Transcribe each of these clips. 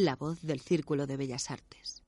La voz del Círculo de Bellas Artes.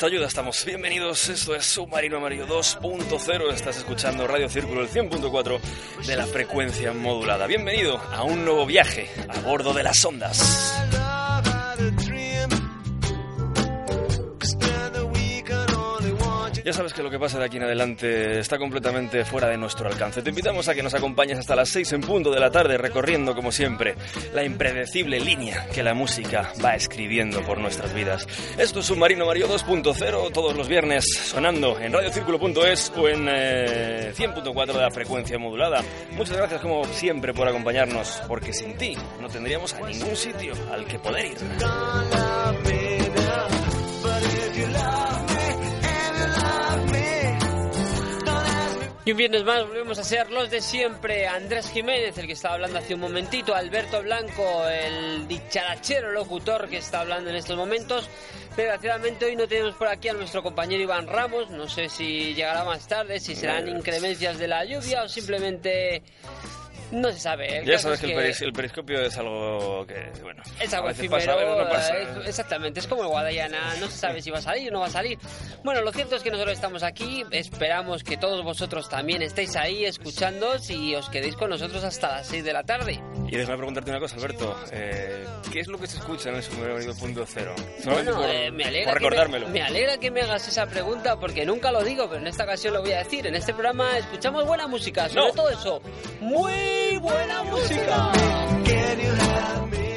Vuestra ayuda estamos bienvenidos. Esto es Submarino Amarillo 2.0. Estás escuchando Radio Círculo, el 100.4 de la frecuencia modulada. Bienvenido a un nuevo viaje a bordo de las ondas. Sabes que lo que pasa de aquí en adelante está completamente fuera de nuestro alcance. Te invitamos a que nos acompañes hasta las 6 en punto de la tarde, recorriendo, como siempre, la impredecible línea que la música va escribiendo por nuestras vidas. Esto es Submarino Mario 2.0, todos los viernes, sonando en radiocírculo.es o en eh, 100.4 de la frecuencia modulada. Muchas gracias, como siempre, por acompañarnos, porque sin ti no tendríamos a ningún sitio al que poder ir. Y un viernes más volvemos a ser los de siempre. Andrés Jiménez, el que estaba hablando hace un momentito. Alberto Blanco, el dicharachero locutor que está hablando en estos momentos. Desgraciadamente hoy no tenemos por aquí a nuestro compañero Iván Ramos. No sé si llegará más tarde, si serán incremencias de la lluvia o simplemente No se sabe. El Ya sabes es que, el, peris- el periscopio es algo que, bueno, Es algo pasa, no pasa. exactamente, es como el Guadalajara, no se sabe si va a salir o no va a salir. Bueno, lo cierto es que nosotros estamos aquí, esperamos que todos vosotros también estéis ahí escuchándonos y os quedéis con nosotros hasta las 6 de la tarde. Y déjame preguntarte una cosa, Alberto. eh, ¿Qué es lo que se escucha en el punto cero? Bueno, por, eh, me, alegra por que me, recordármelo. me alegra que me hagas esa pregunta porque nunca lo digo, pero en esta ocasión lo voy a decir. En este programa escuchamos buena música, sobre No. todo eso. muy buena música. Can you help me?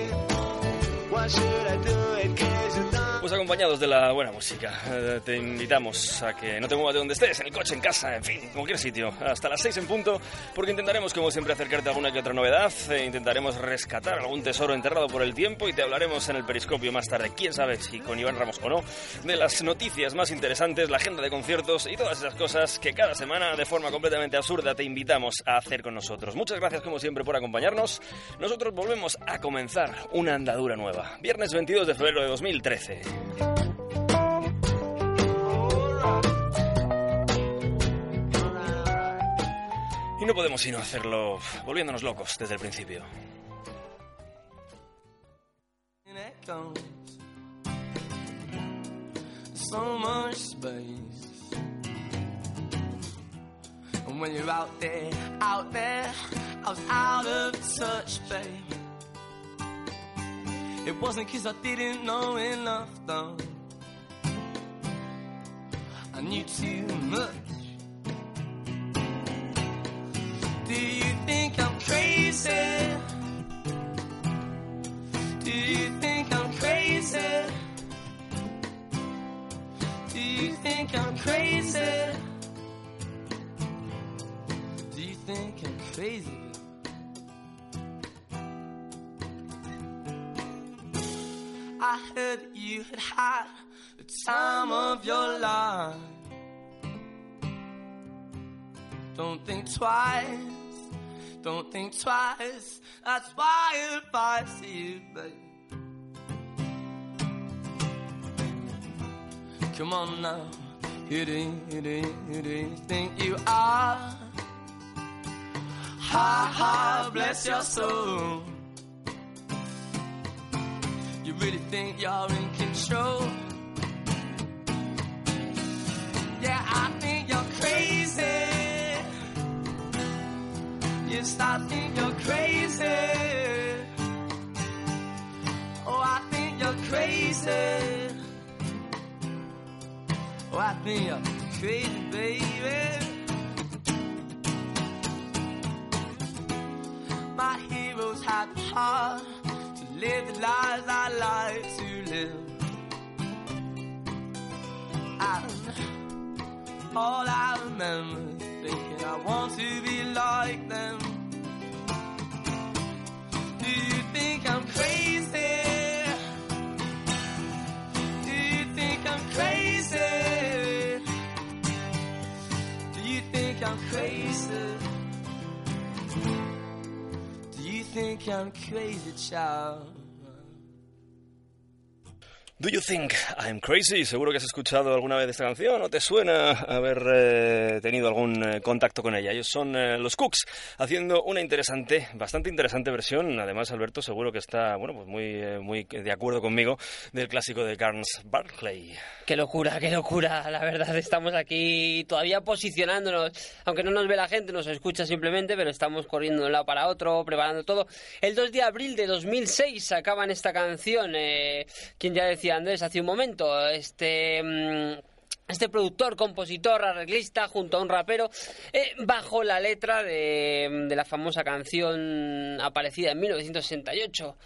What should I do in case you're done? Pues acompañados de la buena música, eh, te invitamos a que no te muevas de donde estés, en el coche, en casa, en fin, en cualquier sitio, hasta las 6 en punto, porque intentaremos, como siempre, acercarte a alguna que otra novedad, e intentaremos rescatar algún tesoro enterrado por el tiempo y te hablaremos en el periscopio más tarde, quién sabe si con Iván Ramos o no, de las noticias más interesantes, la agenda de conciertos y todas esas cosas que cada semana, de forma completamente absurda, te invitamos a hacer con nosotros. Muchas gracias, como siempre, por acompañarnos. Nosotros volvemos a comenzar una andadura nueva. Viernes 22 de febrero de 2013. Y no podemos sino hacerlo volviéndonos locos desde el principio. So much space. And when you're out there, out there, I was out of touch, babe. It wasn't cause I didn't know enough, though. I knew too much. Do you think I'm crazy? Do you think I'm crazy? Do you think I'm crazy? Do you think I'm crazy? I heard that you had had the time of your life. Don't think twice, don't think twice. That's why if I see you, babe. Come on now, who do who do who do you think you are? Ha ha, bless your soul. You really think you're in control? Yeah, I think you're crazy. Yes, I think you're crazy. Oh, I think you're crazy. Oh, I think you're crazy, baby. My heroes had the heart live the I like to live. And all I remember thinking I want to be like them. Do you think I'm crazy? Do you think I'm crazy? Do you think I'm crazy? Do you think I'm crazy, child? Do you think I'm crazy? Seguro que has escuchado alguna vez esta canción o te suena haber eh, tenido algún eh, contacto con ella. Ellos son eh, los Cooks haciendo una interesante, bastante interesante versión. Además, Alberto seguro que está, bueno, pues muy, eh, muy de acuerdo conmigo del clásico de Carnes Barclay. Qué locura, qué locura. La verdad, estamos aquí todavía posicionándonos. Aunque no nos ve la gente, nos escucha simplemente, pero estamos corriendo de un lado para otro, preparando todo. El 2 de abril de 2006 sacaban esta canción. Eh, quien ya decía Andrés hace un momento. Este. mm, este productor, compositor, arreglista, junto a un rapero, eh, bajo la letra de, de la famosa canción aparecida en 1968.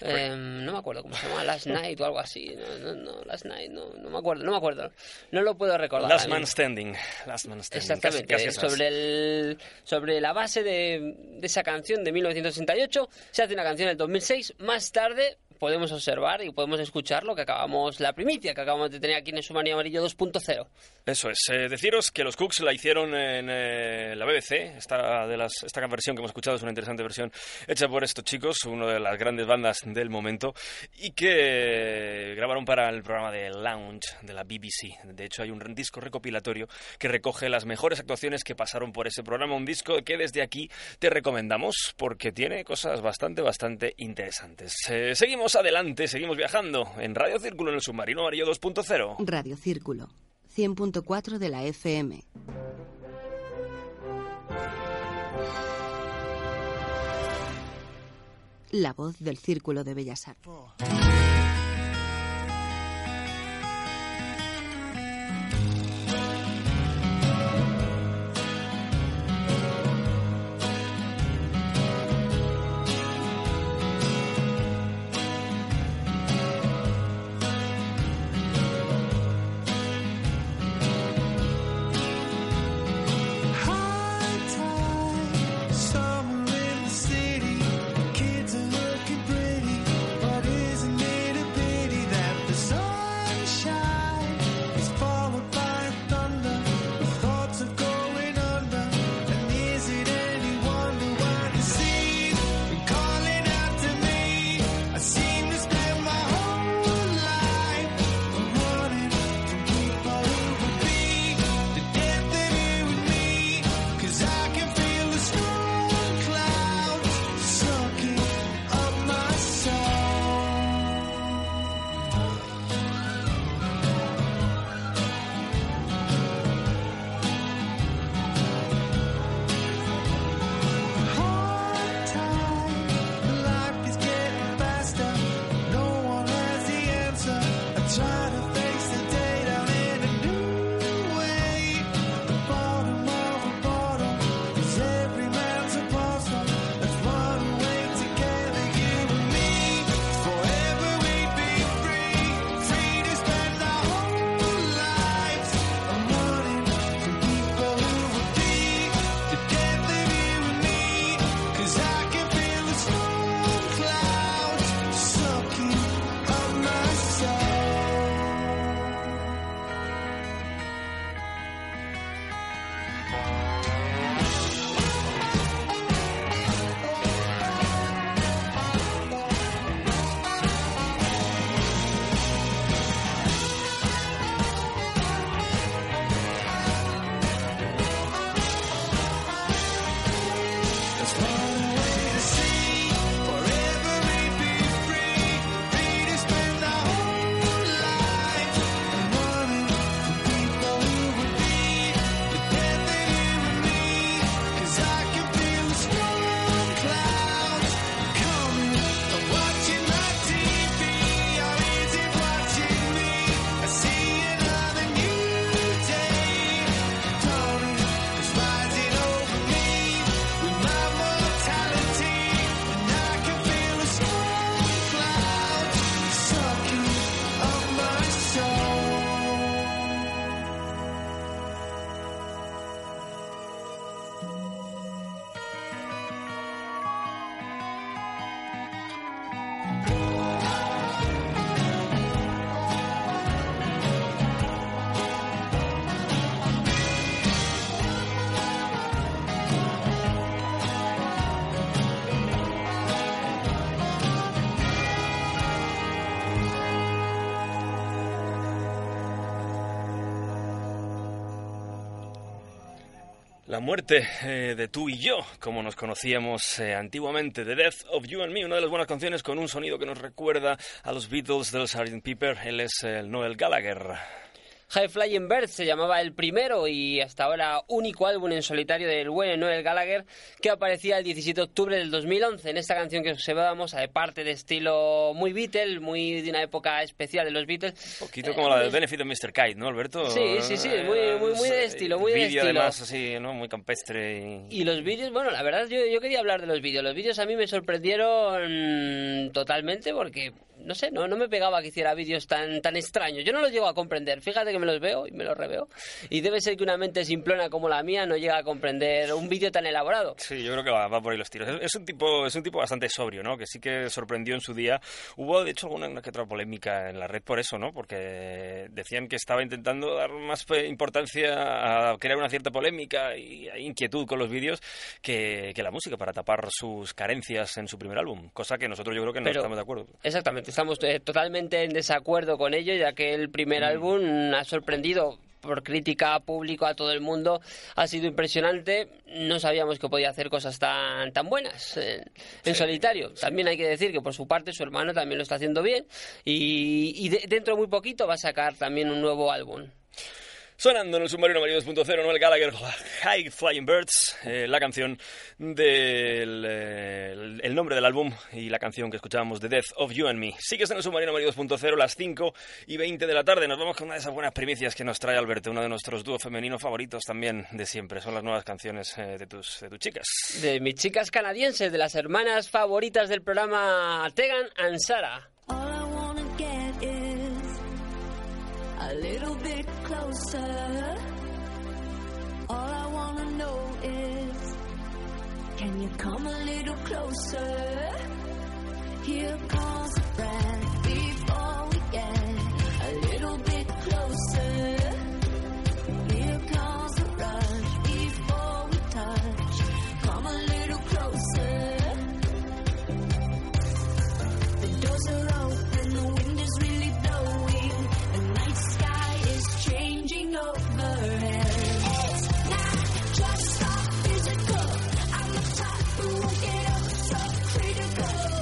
Eh, no me acuerdo cómo se llama, Last Night o algo así. No, no, no, Last Night, no, no me acuerdo, no me acuerdo. No lo puedo recordar. Last Man Standing. Last Man Standing. Exactamente, Casi- casi esas. sobre, el, sobre la base de, de esa canción de 1968 se hace una canción en 2006. Más tarde podemos observar y podemos escuchar lo que acabamos, la primicia que acabamos de tener aquí en Sumanía Amarillo 2.0. Eso es. Eh, deciros que los Cooks la hicieron en eh, la BBC. Esta, de las, esta versión que hemos escuchado es una interesante versión hecha por estos chicos, una de las grandes bandas del momento, y que grabaron para el programa de Lounge de la BBC. De hecho, hay un disco recopilatorio que recoge las mejores actuaciones que pasaron por ese programa. Un disco que desde aquí te recomendamos porque tiene cosas bastante, bastante interesantes. Eh, seguimos adelante, seguimos viajando en Radio Círculo en el Submarino Amarillo 2.0. Radio Círculo, 100.4 de la FM. La voz del Círculo de Bellas Artes. Muerte eh, de tú y yo, como nos conocíamos eh, antiguamente, The Death of You and Me, una de las buenas canciones con un sonido que nos recuerda a los Beatles del Sgt. Pepper. Él es el Noel Gallagher. High Flying Bird se llamaba el primero y hasta ahora único álbum en solitario del buen Noel Gallagher que aparecía el 17 de octubre del 2011. En esta canción que observábamos, de parte de estilo muy Beatles, muy de una época especial de los Beatles. Un poquito como la de Benefit of Mr. Kite, ¿no, Alberto? Sí, sí, sí, muy- muy- muy de Eh, estilo, muy de estilo. además así, ¿no? Muy campestre. Y... Y los vídeos, bueno, la verdad yo, yo quería hablar de los vídeos. Los vídeos a mí me sorprendieron totalmente porque, no sé, no, no me pegaba que hiciera vídeos tan, tan extraños. Yo no los llego a comprender. Fíjate que me los veo y me los reveo. Y debe ser que una mente simplona como la mía no llega a comprender un vídeo tan elaborado. Sí, yo creo que va, va por ahí los tiros. Es, es un tipo, es un tipo bastante sobrio, ¿no? Que sí que sorprendió en su día. Hubo, de hecho, alguna una que otra polémica en la red por eso, ¿no? Porque decían que estaba intentando dar más importancia a crear una cierta polémica y inquietud con los vídeos que, que la música para tapar sus carencias en su primer álbum. Cosa que nosotros yo creo que no Pero- estamos de acuerdo. Exactamente, estamos eh, totalmente en desacuerdo con ello, ya que el primer álbum ha sorprendido por crítica público a todo el mundo. Ha sido impresionante. No sabíamos que podía hacer cosas tan tan buenas en, en solitario. También hay que decir que por su parte su hermano también lo está haciendo bien. Y, y de- dentro de muy poquito va a sacar también un nuevo álbum Sonando en el submarino Amarillo 2.0, Noel Gallagher, High Flying Birds, eh, la canción del eh, el- el nombre del álbum y la canción que escuchábamos, The Death of You and Me. Sigues en el submarino Amarillo 2.0, las 5 y 20 de la tarde. Nos vamos con una de esas buenas primicias que nos trae Alberto, uno de nuestros dúos femeninos favoritos también de siempre. Son las nuevas canciones eh, de, tus, de tus chicas. de mis chicas canadienses de las hermanas favoritas del programa Tegan and Sara All I wanna get a little bit closer. All I wanna know is, can you come a little closer? Here comes the breath critical. So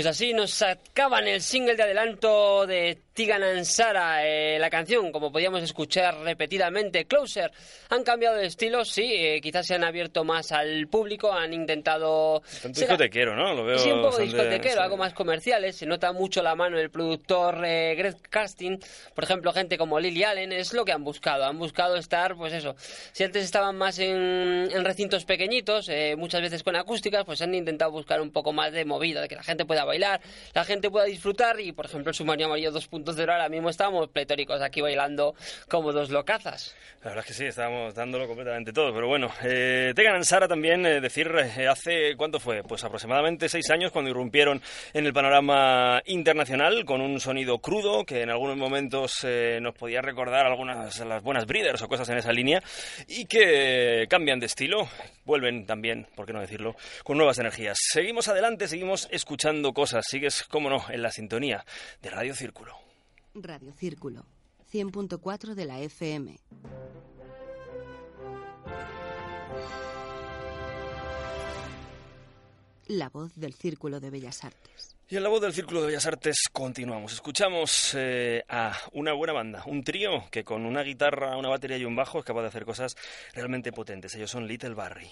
Pues así nos sacaban el single de adelanto de Tigan Ansara, eh, la canción, como podíamos escuchar repetidamente, Closer. Han cambiado de estilo, sí, eh, quizás se han abierto más al público, han intentado... Tanto discotequero, ¿no? Lo veo Sí, un poco discotequero, sí. algo más comerciales. Se nota mucho la mano del productor eh, Greg Casting. Por ejemplo, gente como Lily Allen es lo que han buscado. Han buscado estar, pues eso. Si antes estaban más en, en recintos pequeñitos, eh, muchas veces con acústicas, pues han intentado buscar un poco más de movida, de que la gente pueda bailar, la gente pueda disfrutar. Y, por ejemplo, Submarino Amarillo 2.0 ahora mismo estamos pletóricos aquí bailando como dos locazas. La verdad es que sí, estábamos dándolo completamente todo, pero bueno, eh, Tegan Sara también, eh, decir, eh, hace, ¿cuánto fue? Pues aproximadamente seis años cuando irrumpieron en el panorama internacional con un sonido crudo que en algunos momentos eh, nos podía recordar algunas de las buenas breeders o cosas en esa línea y que cambian de estilo, vuelven también, por qué no decirlo, con nuevas energías. Seguimos adelante, seguimos escuchando cosas, sigues, cómo no, en la sintonía de Radio Círculo. Radio Círculo, 100.4 de la FM. La voz del Círculo de Bellas Artes. Y en la voz del Círculo de Bellas Artes continuamos. Escuchamos eh, a una buena banda, un trío que con una guitarra, una batería y un bajo es capaz de hacer cosas realmente potentes. Ellos son Little Barry.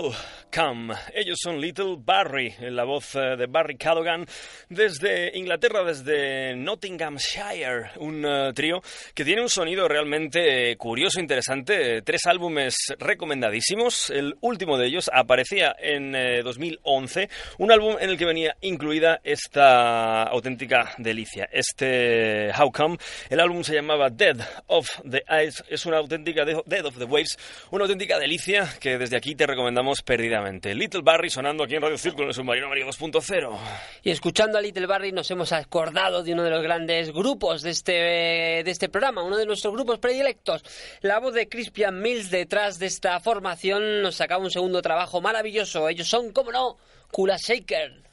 Wow Come. Ellos son Little Barry, la voz eh, de Barry Cadogan, desde Inglaterra, desde Nottinghamshire, un eh, trío que tiene un sonido realmente eh, curioso, interesante, tres álbumes recomendadísimos. El último de ellos aparecía en eh, 2011, un álbum en el que venía incluida esta auténtica delicia, este How Come. El álbum se llamaba Dead of the Eyes, es una auténtica de- Dead of the Waves, una auténtica delicia que desde aquí te recomendamos perdidamente. Little Barry sonando aquí en Radio Círculo en el Submarino Amarillo 2.0. Y escuchando a Little Barry nos hemos acordado de uno de los grandes grupos de este, de este programa, uno de nuestros grupos predilectos. La voz de Crispian Mills detrás de esta formación nos sacaba un segundo trabajo maravilloso. Ellos son, como no, Kula Shaker.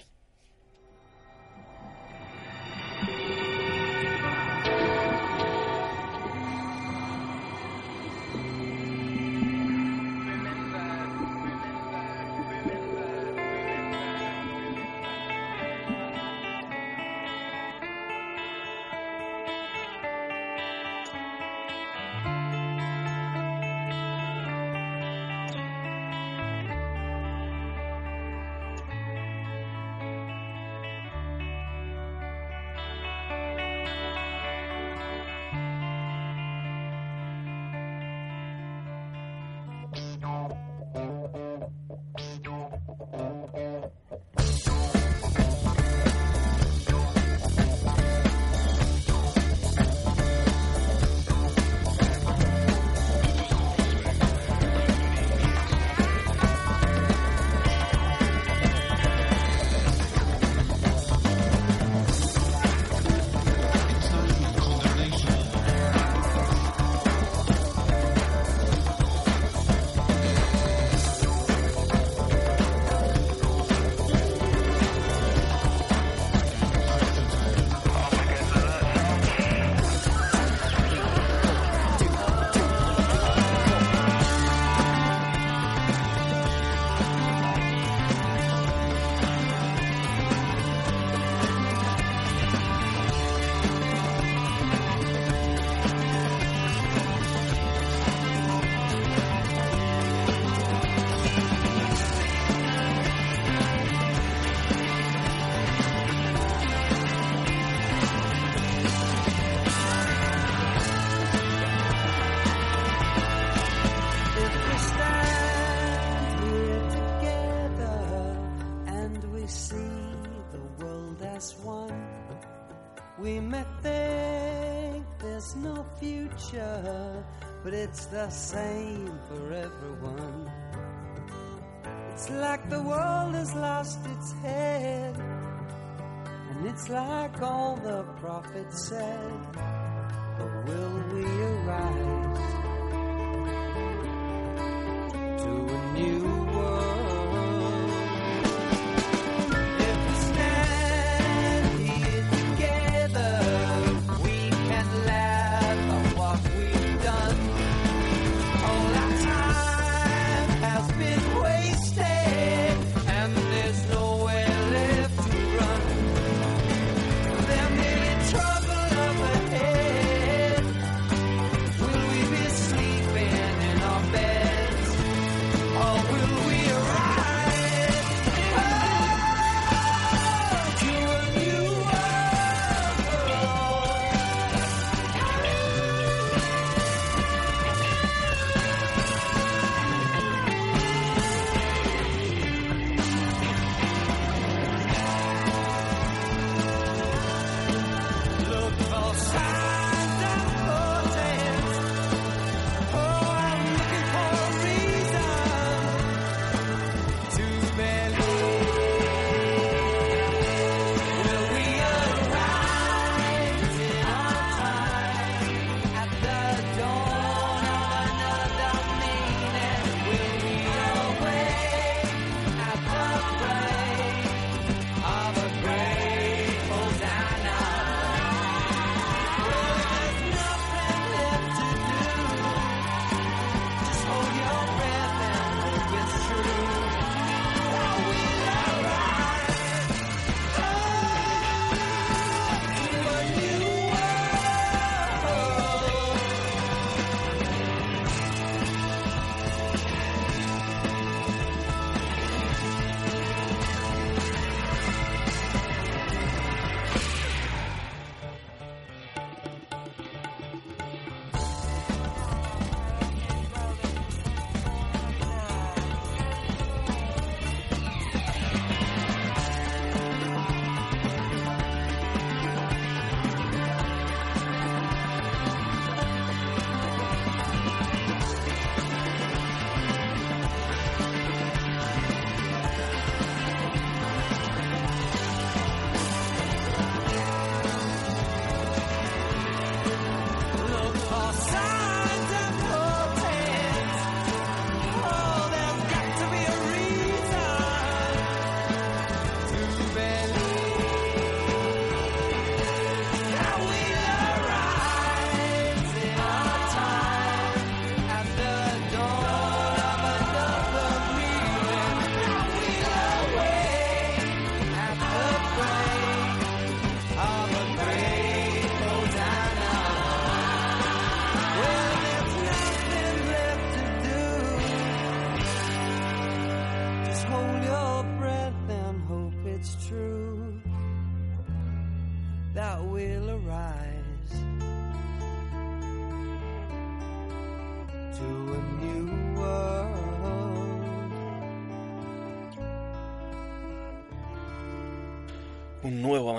But it's the same for everyone. It's like the world has lost its head, and it's like all the prophets said.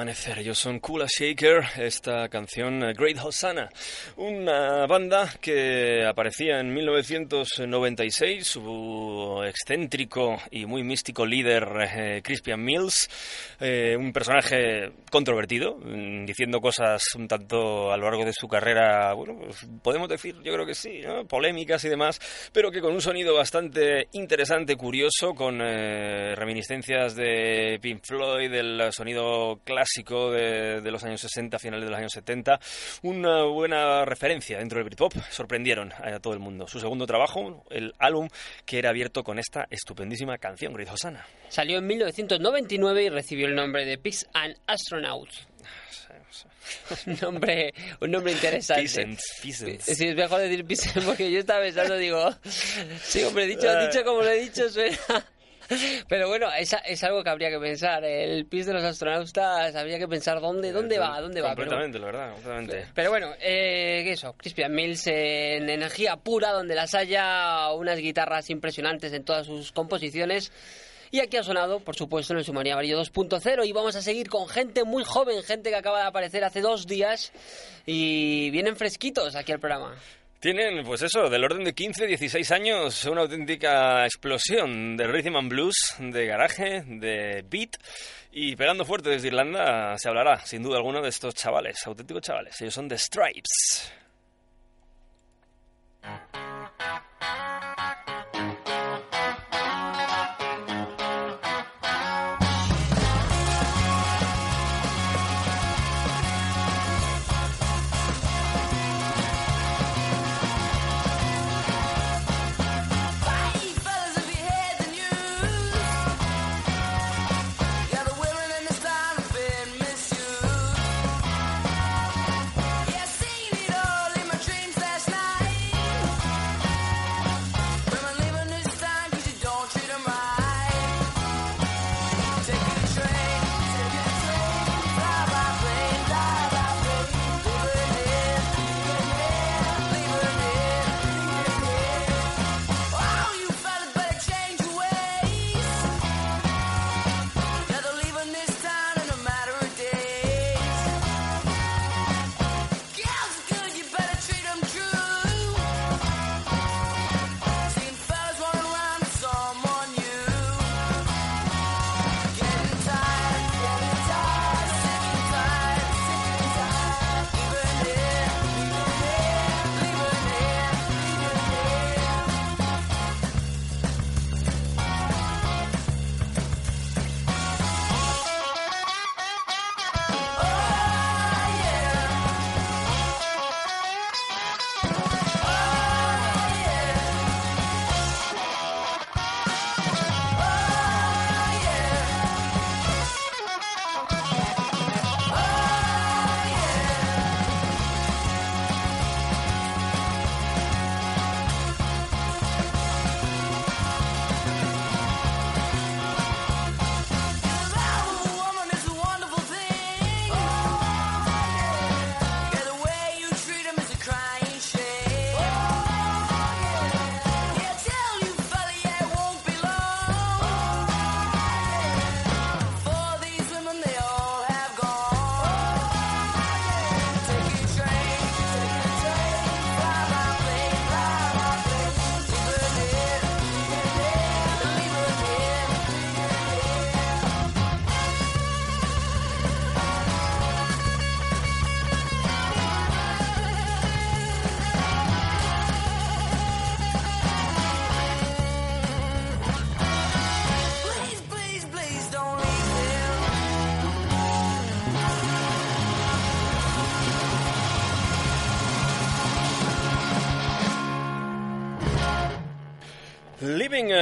Ellos son Kula Shaker, esta canción eh, Great Hosanna. Una banda que aparecía en 1996. Su excéntrico y muy místico líder, eh, Crispian Mills, eh, un personaje controvertido, mm, diciendo cosas un tanto a lo largo de su carrera, bueno, pues, podemos decir, yo creo que sí, ¿no? polémicas y demás, pero que con un sonido bastante interesante, curioso, con eh, reminiscencias de Pink Floyd, del sonido clásico de, de los años 60, finales de los años 70. Una buena referencia dentro del Britpop. Sorprendieron a todo el mundo. Su segundo trabajo, el álbum, que era abierto con esta estupendísima canción, Great Hosanna. Salió en 1999 y recibió el nombre de Peace and Astronaut. un nombre, un nombre interesante. Peasants, peasants. Sí, es mejor decir Peasant porque yo estaba pensando, digo, sí, hombre, dicho, dicho como lo he dicho, suena. Pero bueno, es, es algo que habría que pensar. El pis de los astronautas habría que pensar dónde, dónde va, dónde va. Pero, Completamente, la verdad, completamente. pero bueno, eh, eso, Crispian Mills en energía pura, donde las haya, unas guitarras impresionantes en todas sus composiciones. Y aquí ha sonado, por supuesto, en el Sumaría Amarillo 2.0 y vamos a seguir con gente muy joven, gente que acaba de aparecer hace dos días y vienen fresquitos aquí al programa. Tienen, pues eso, del orden de 15, 16 años, una auténtica explosión de rhythm and blues, de garaje, de beat. Y pegando fuerte desde Irlanda se hablará, sin duda alguna, de estos chavales, auténticos chavales. Ellos son The Stripes.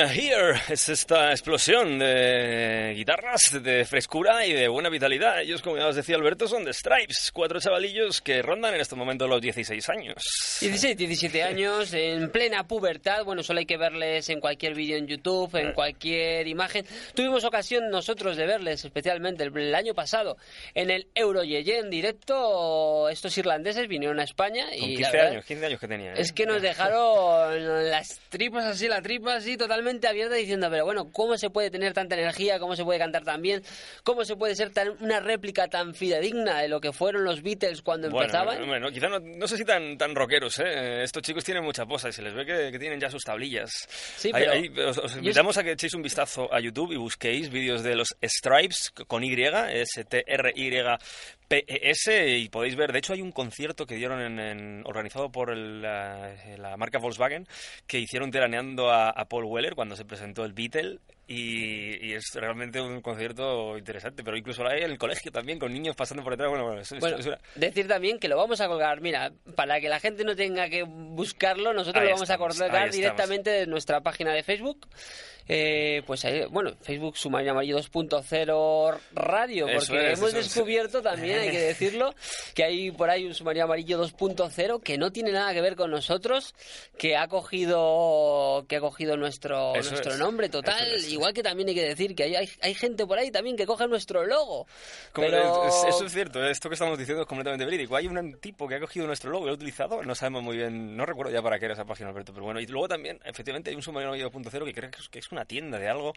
Here es esta explosión de guitarras, de frescura y de buena vitalidad. Ellos, como ya os decía Alberto, son de Stripes, cuatro chavalillos que rondan en este momento los 16 años. 16, 17 años, en plena pubertad. Bueno, solo hay que verles en cualquier vídeo en YouTube, en cualquier imagen. Tuvimos ocasión nosotros de verles, especialmente el, año pasado, en el Euroyeye en directo. Estos irlandeses vinieron a España Con y. 15 la verdad años, 15 años que tenía. ¿eh? Es que nos dejaron las tripas así, la tripa respuesta así totalmente abierta diciendo, pero bueno, ¿cómo se puede tener tanta energía? ¿Cómo se puede cantar tan bien? ¿Cómo se puede ser tan, una réplica tan fidedigna de lo que fueron los Beatles cuando Bueno, empezaban? bueno, quizá no, no sé si tan, tan rockeros, ¿eh? Estos chicos tienen mucha posa y se les ve que, que tienen ya sus tablillas. Sí, Ahí- pero- ahí os, os yo invitamos a que echéis un vistazo a YouTube y busquéis vídeos de los Stripes con Y, S-T-R-Y-P-E-S, E y podéis ver, de hecho hay un concierto que dieron en, en- organizado por el, la, la marca Volkswagen que hicieron teraneando a, a Paul Weller cuando se presentó el Beatle y, y es realmente un concierto interesante, pero incluso hay en el colegio también con niños pasando por detrás, bueno, bueno, es- Bueno, es una- decir también que lo vamos a colgar, mira, para que la gente no tenga que buscarlo, nosotros Ahí lo vamos estamos, a colgar directamente de nuestra página de Facebook. Eh, pues ahí, bueno, Facebook Submarino Amarillo 2.0 Radio, porque es, hemos descubierto también, hay que decirlo, que hay por ahí un Submarino Amarillo 2.0 que no tiene nada que ver con nosotros, que ha cogido que ha cogido nuestro, Eso nuestro es, nombre total. Igual que también hay que decir que hay, hay, hay gente por ahí también que coge nuestro logo. Como- pero... es- es- eso es cierto, esto que estamos diciendo es completamente verídico. Hay un tipo que ha cogido nuestro logo y lo ha utilizado, no sabemos muy bien, no recuerdo ya para qué era esa página, Alberto, pero bueno. Y luego también, efectivamente, hay un submarino 2.0 que creo que es, que es una tienda de algo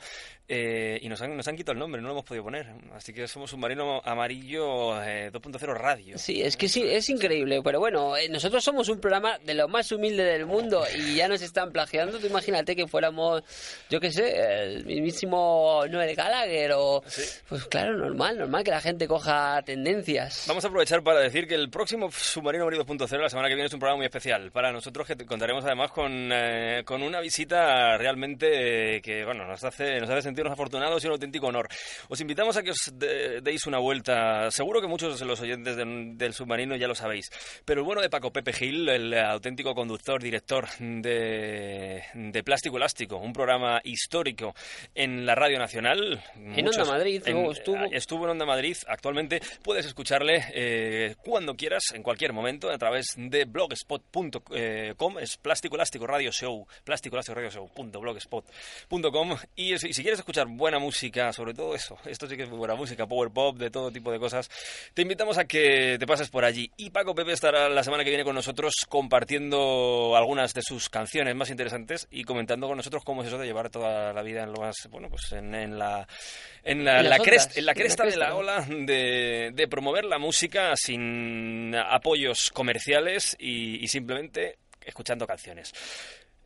eh, y nos han, nos han quitado el nombre, no lo hemos podido poner. Así que somos submarino amarillo eh, 2.0 radio. Sí, es que sí, es increíble. Pero bueno, eh, nosotros somos un programa de lo más humilde del mundo y ya nos están plagiando. Tú imagínate que fuéramos, yo qué sé, el mismísimo Noel Gallagher o... Pues claro, normal, normal que la gente coja tendencias. Vamos a aprovechar para decir que el próximo Submarino Amarillo 2.0 la semana que viene es un programa muy especial para nosotros que te contaremos además con, eh, con una visita realmente eh, que bueno nos hace nos hace sentirnos afortunados y un auténtico honor. Os invitamos a que os de- deis una vuelta. Seguro que muchos de los oyentes del, del Submarino ya lo sabéis, pero el bueno de Paco Pepe Gil, el auténtico conductor, director de, de Plástico Elástico, un programa histórico en la Radio Nacional. En Onda Madrid, luego estuvo. Estuvo en Onda Madrid. Actualmente puedes escucharle eh, cuando quieras, en cualquier momento, a través de blogspot.com. Es Plástico Elástico Radio Show. Plástico Elástico Radio Show. blogspot.com. Y y si quieres escuchar buena música, sobre todo eso, esto sí que es muy buena música, power pop, de todo tipo de cosas, te invitamos a que te pases por allí. Y Paco Pepe estará la semana que viene con nosotros compartiendo algunas de sus canciones más interesantes y comentando con nosotros cómo es eso de llevar toda la vida en lo más, bueno, pues en, en la en la, la crest- en la cresta de la ola de, de promover la música sin apoyos comerciales y, y simplemente escuchando canciones.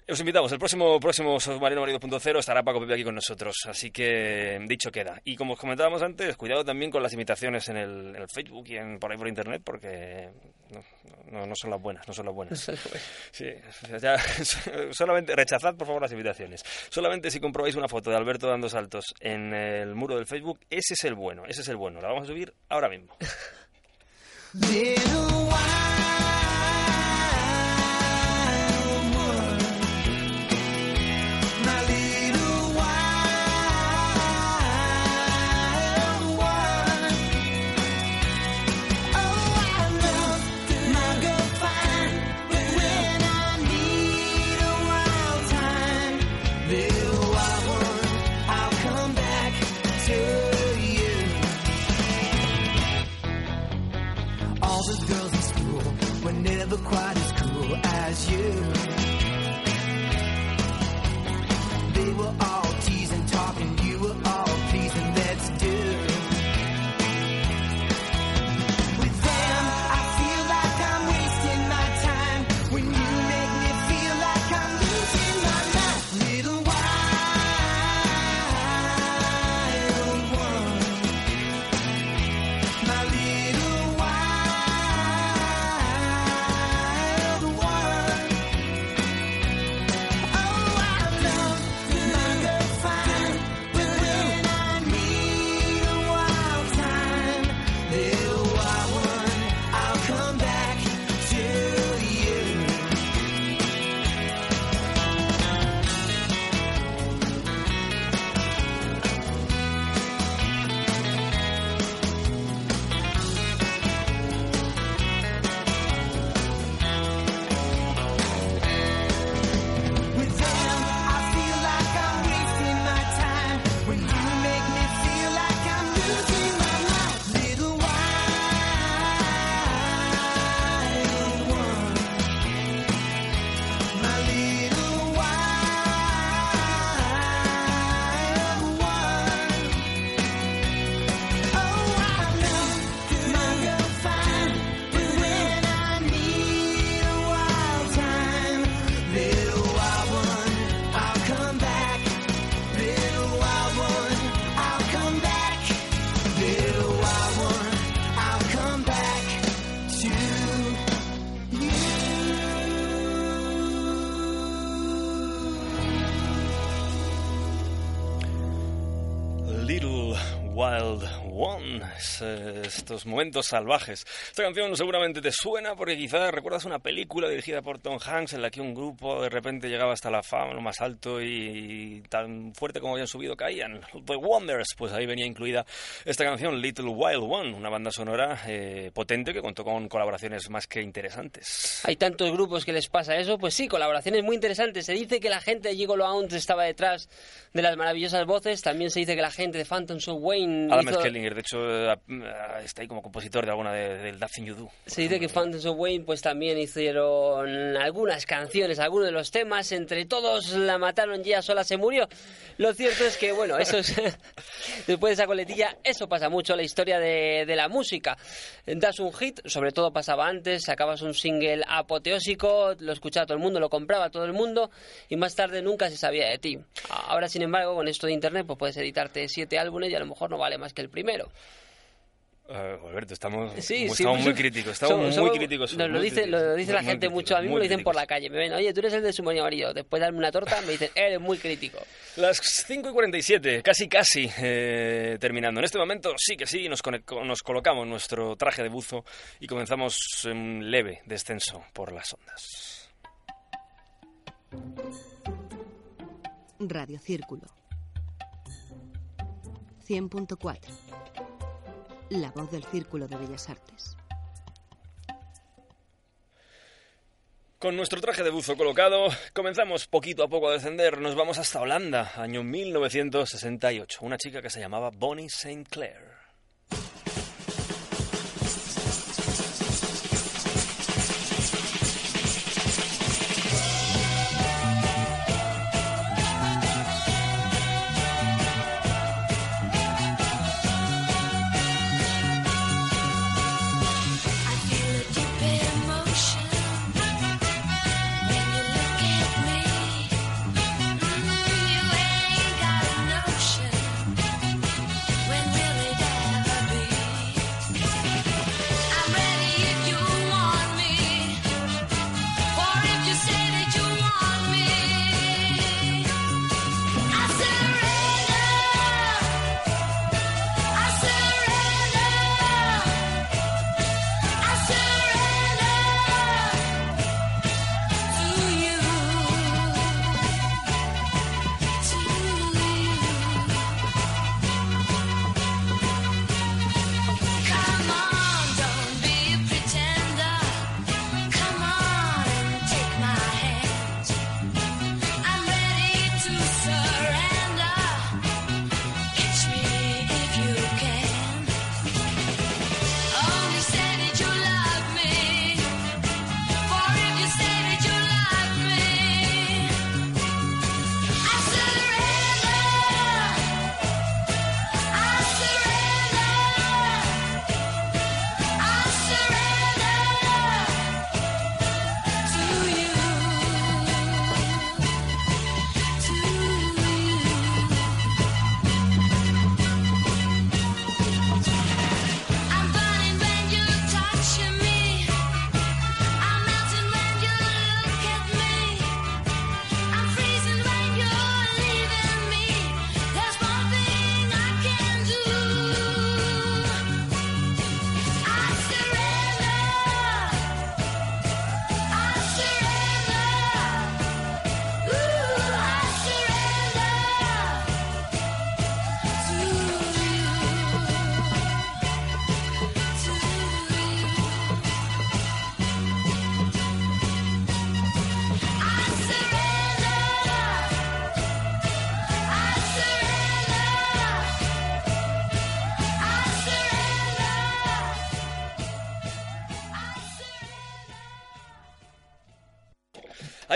Os invitamos, el próximo, próximo Submarino Marido 2.0 estará Paco Pepe aquí con nosotros, así que dicho queda. Y como os comentábamos antes, cuidado también con las imitaciones en el, en el Facebook y en, por ahí por internet, porque no, no, no son las buenas, no son las buenas. Sí, ya, solamente rechazad por favor las invitaciones. Solamente si comprobáis una foto de Alberto dando saltos en el muro del Facebook, ese es el bueno, ese es el bueno. La vamos a subir ahora mismo. never quiet. One, Es, eh, estos momentos salvajes. Esta canción seguramente te suena porque quizás recuerdas una película dirigida por Tom Hanks en la que un grupo de repente llegaba hasta la fama, lo más alto y tan fuerte como habían subido caían. The Wonders, pues ahí venía incluida esta canción Little Wild One, una banda sonora eh, potente que contó con colaboraciones más que interesantes. Hay tantos grupos que les pasa eso, pues sí, colaboraciones muy interesantes. Se dice que la gente de Gigolo Hounds estaba detrás de las maravillosas voces, también se dice que la gente de Phantoms of Wayne Adam hizo- Skellinger, de hecho, eh, está ahí como compositor de alguna de- del That Thing You Do. Se dice que Phantoms of Wayne pues también hicieron algunas canciones, algunos de los temas, entre todos la mataron y ella sola se murió. Lo cierto es que, bueno, eso es, después de esa coletilla, eso pasa mucho la historia de, de la música. Das un hit, sobre todo pasaba antes, sacabas un single apoteósico, lo escuchaba todo el mundo, lo compraba todo el mundo y más tarde nunca se sabía de ti. Ahora, sin embargo, con esto de internet, pues puedes editarte siete álbumes y a lo mejor no vale más que el primero. Eh, Alberto, estamos, Sí, sí, estamos pues, muy críticos, estamos somos- muy somos- críticos. Nos lo dice, críticos, lo dice la gente críticos, mucho, a mí me lo dicen por la calle. Me ven, oye, tú eres el de su amarillo. Después de darme una torta, me dicen, eres muy crítico. Las 5 y 47, casi casi eh, terminando. En este momento sí que sí, nos, nos colocamos nuestro traje de buzo y comenzamos en leve descenso por las ondas. Radio Círculo. 100.4. La voz del Círculo de Bellas Artes. Con nuestro traje de buzo colocado, comenzamos poquito a poco a descender. Nos vamos hasta Holanda, año 1968. Una chica que se llamaba Bonnie St. Clair.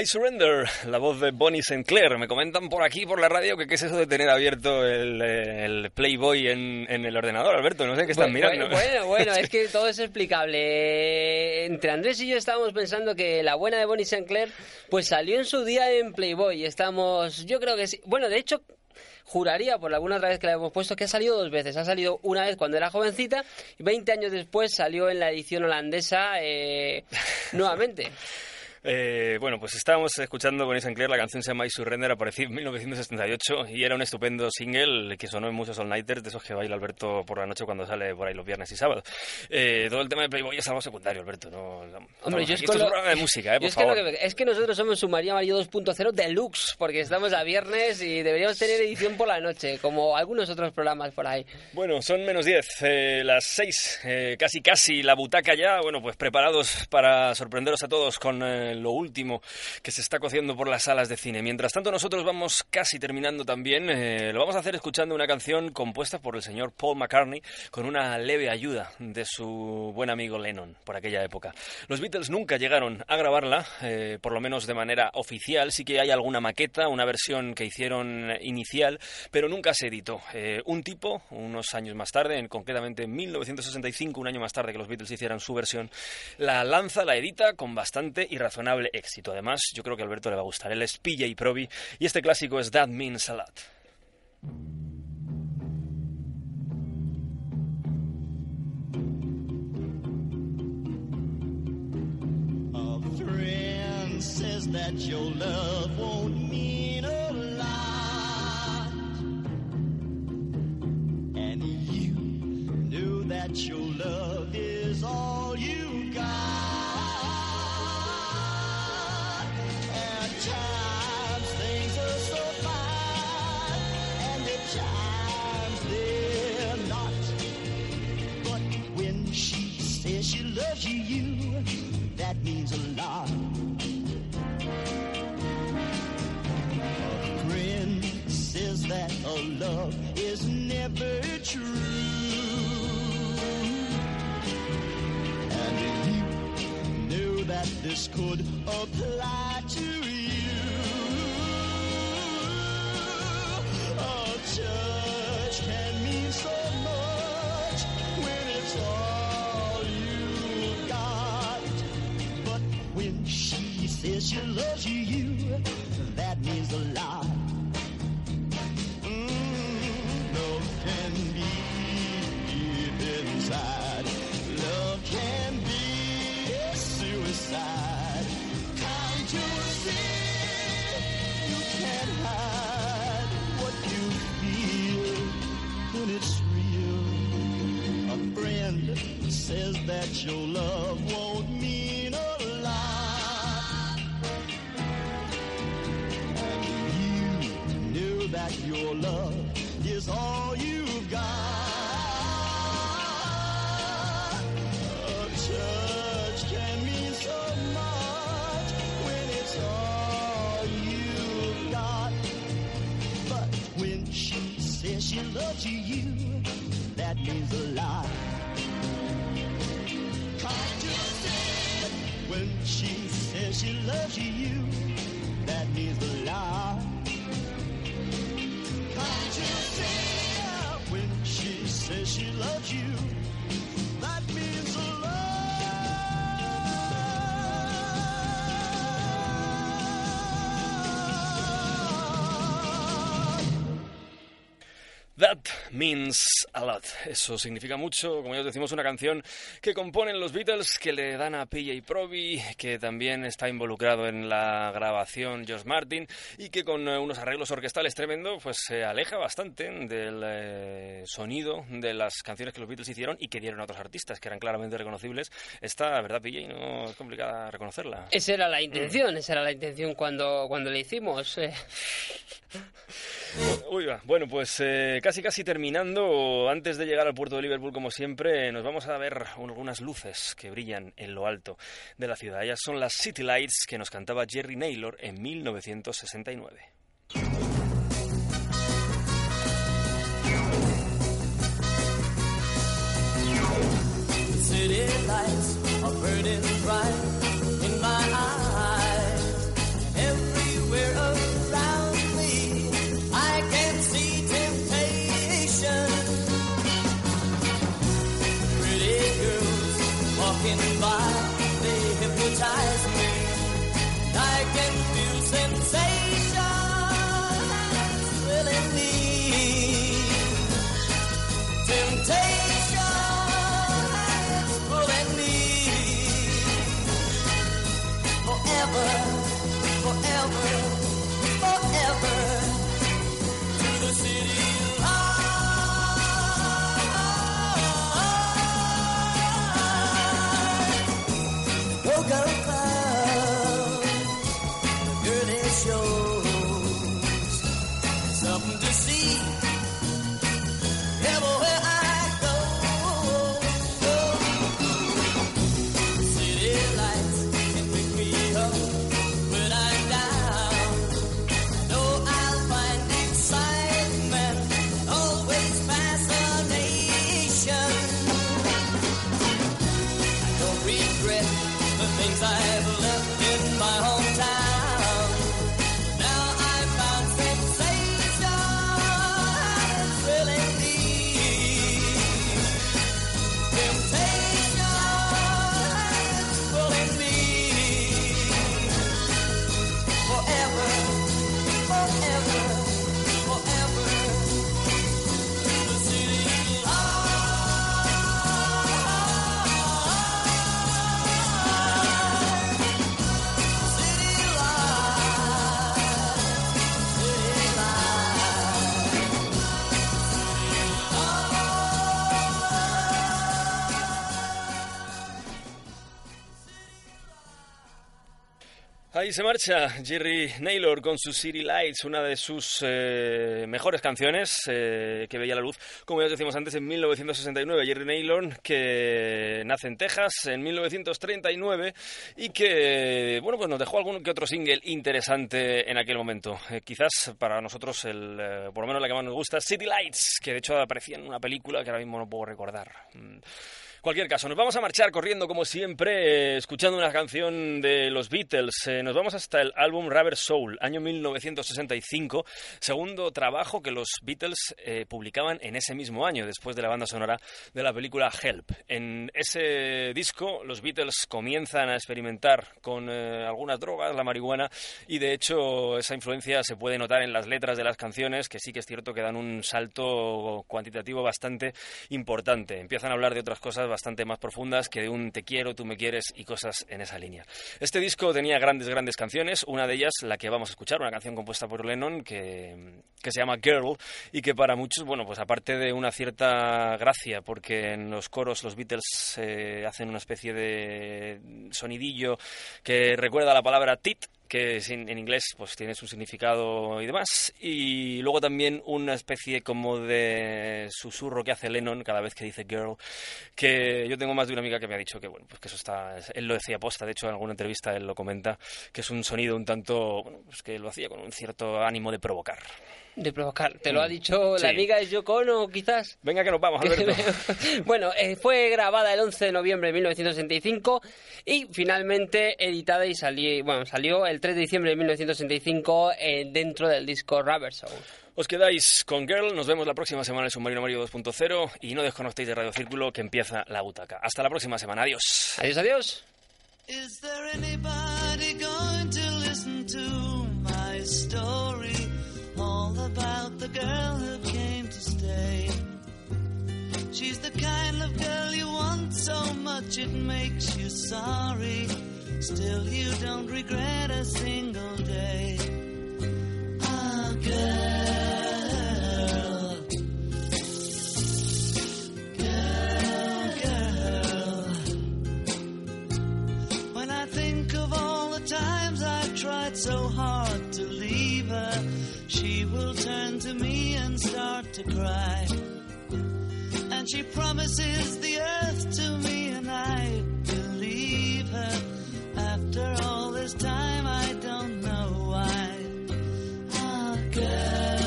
I Surrender, la voz de Bonnie St. Clair. Me comentan por aquí, por la radio, que qué es eso de tener abierto el, eh, el Playboy en, en el ordenador, Alberto. No sé qué están Bueno, mirando. Bueno, bueno, es que todo es explicable. Entre Andrés y yo estábamos pensando que la buena de Bonnie St. Clair pues salió en su día en Playboy. Estamos, yo creo que sí. Bueno, de hecho, juraría por alguna otra vez que la hemos puesto que ha salido dos veces. Ha salido una vez cuando era jovencita y 20 años después salió en la edición holandesa eh, nuevamente. Eh, bueno, pues estábamos escuchando con Sinclair, la canción se llama I Surrender, apareció en 1978 y era un estupendo single que sonó en muchos all-nighters, de esos que baila Alberto por la noche cuando sale por ahí los viernes y sábados. Eh, todo el tema de Playboy es algo secundario, Alberto. No, Hombre, yo es con es lo- un programa de música, eh, por es, favor. que- es que nosotros somos su María María 2.0 deluxe, porque estamos a viernes y deberíamos tener edición por la noche, como algunos otros programas por ahí. Bueno, son menos 10, eh, las 6, eh, casi casi la butaca ya, bueno, pues preparados para sorprenderos a todos con eh, lo último que se está cociendo por las salas de cine. Mientras tanto, nosotros vamos casi terminando también, eh, lo vamos a hacer escuchando una canción compuesta por el señor Paul McCartney con una leve ayuda de su buen amigo Lennon por aquella época. Los Beatles nunca llegaron a grabarla, eh, por lo menos de manera oficial, sí que hay alguna maqueta, una versión que hicieron inicial, pero nunca se editó. Eh, un tipo, unos años más tarde, en, concretamente en 1965, un año más tarde que los Beatles hicieran su versión, la lanza, la edita con bastante y éxito. Además, yo creo que a Alberto le va a gustar. Él es PJ Proby y este clásico es That Means a Lot. A friend says that your love won't mean a lot. And you knew that your love is all that this could apply to you. A touch can mean so much when it's all you got. But when she says she loves you That means a lot. Eso significa mucho, como ya os decimos, una canción que componen los Beatles, que le dan a PJ Proby, que también está involucrado en la grabación George Martin y que con eh, unos arreglos orquestales tremendo, pues se aleja bastante del eh, sonido de las canciones que los Beatles hicieron y que dieron a otros artistas que eran claramente reconocibles. Esta, ¿verdad, PJ? No es complicada reconocerla. Esa era la intención, esa era la intención cuando, cuando le hicimos. eh. Uy, va. Bueno, pues eh, casi casi terminando, antes de llegar al puerto de Liverpool, como siempre, nos vamos a ver algunas luces que brillan en lo alto de la ciudad. Ellas son las City Lights que nos cantaba Jerry Naylor en 1969. City lights Ahí se marcha Jerry Naylor con su City Lights, una de sus eh, mejores canciones eh, que veía la luz, como ya os decíamos antes, en 1969. Jerry Naylor, que nace en Texas en 1939 y que, bueno, pues nos dejó algún que otro single interesante en aquel momento. Eh, quizás para nosotros, el, por lo menos la que más nos gusta, City Lights, que de hecho aparecía en una película que ahora mismo no puedo recordar. Mm. Cualquier caso, nos vamos a marchar corriendo como siempre, eh, escuchando una canción de los Beatles. Eh, nos vamos hasta el álbum Rubber Soul, año 1965, segundo trabajo que los Beatles eh, publicaban en ese mismo año, después de la banda sonora de la película Help. En ese disco, los Beatles comienzan a experimentar con algunas drogas, la marihuana, y de hecho esa influencia se puede notar en las letras de las canciones, que sí que es cierto que dan un salto cuantitativo bastante importante. Empiezan a hablar de otras cosas bastante más profundas que de un te quiero, tú me quieres y cosas en esa línea. Este disco tenía grandes, grandes canciones, una de ellas la que vamos a escuchar, una canción compuesta por Lennon que, que se llama Girl y que para muchos, bueno, pues aparte de una cierta gracia, porque en los coros los Beatles eh, hacen una especie de sonidillo que recuerda la palabra tit, que en inglés pues tiene su significado y demás. Y luego también una especie como de susurro que hace Lennon cada vez que dice girl que yo tengo más de una amiga que me ha dicho que bueno pues que eso está él lo decía posta de hecho en alguna entrevista él lo comenta que es un sonido un tanto bueno, pues que lo hacía con un cierto ánimo de provocar De provocar. Te lo ha dicho Sí. la amiga de Yoko Ono, quizás. venga que nos vamos Alberto bueno, eh, fue grabada el 11 de noviembre de 1965 y finalmente editada y salió, bueno, salió el 3 de diciembre de 1965 eh, dentro del disco Rubber Soul. os quedáis con Girl nos vemos la próxima semana en Submarino Mario 2.0 y no desconectéis de Radio Círculo que empieza la butaca hasta la próxima semana adiós Adiós, adiós. Is there anybody going to listen to my story? About the girl who came to stay. She's the kind of girl you want so much it makes you sorry. Still, you don't regret a single day. Ah, girl. Girl, girl. When will turn to me and start to cry. And she promises the earth to me, and I believe her. After all this time, I don't know why. Ah. Girl,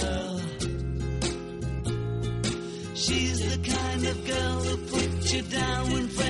girl. She's the kind of girl who puts you down when friends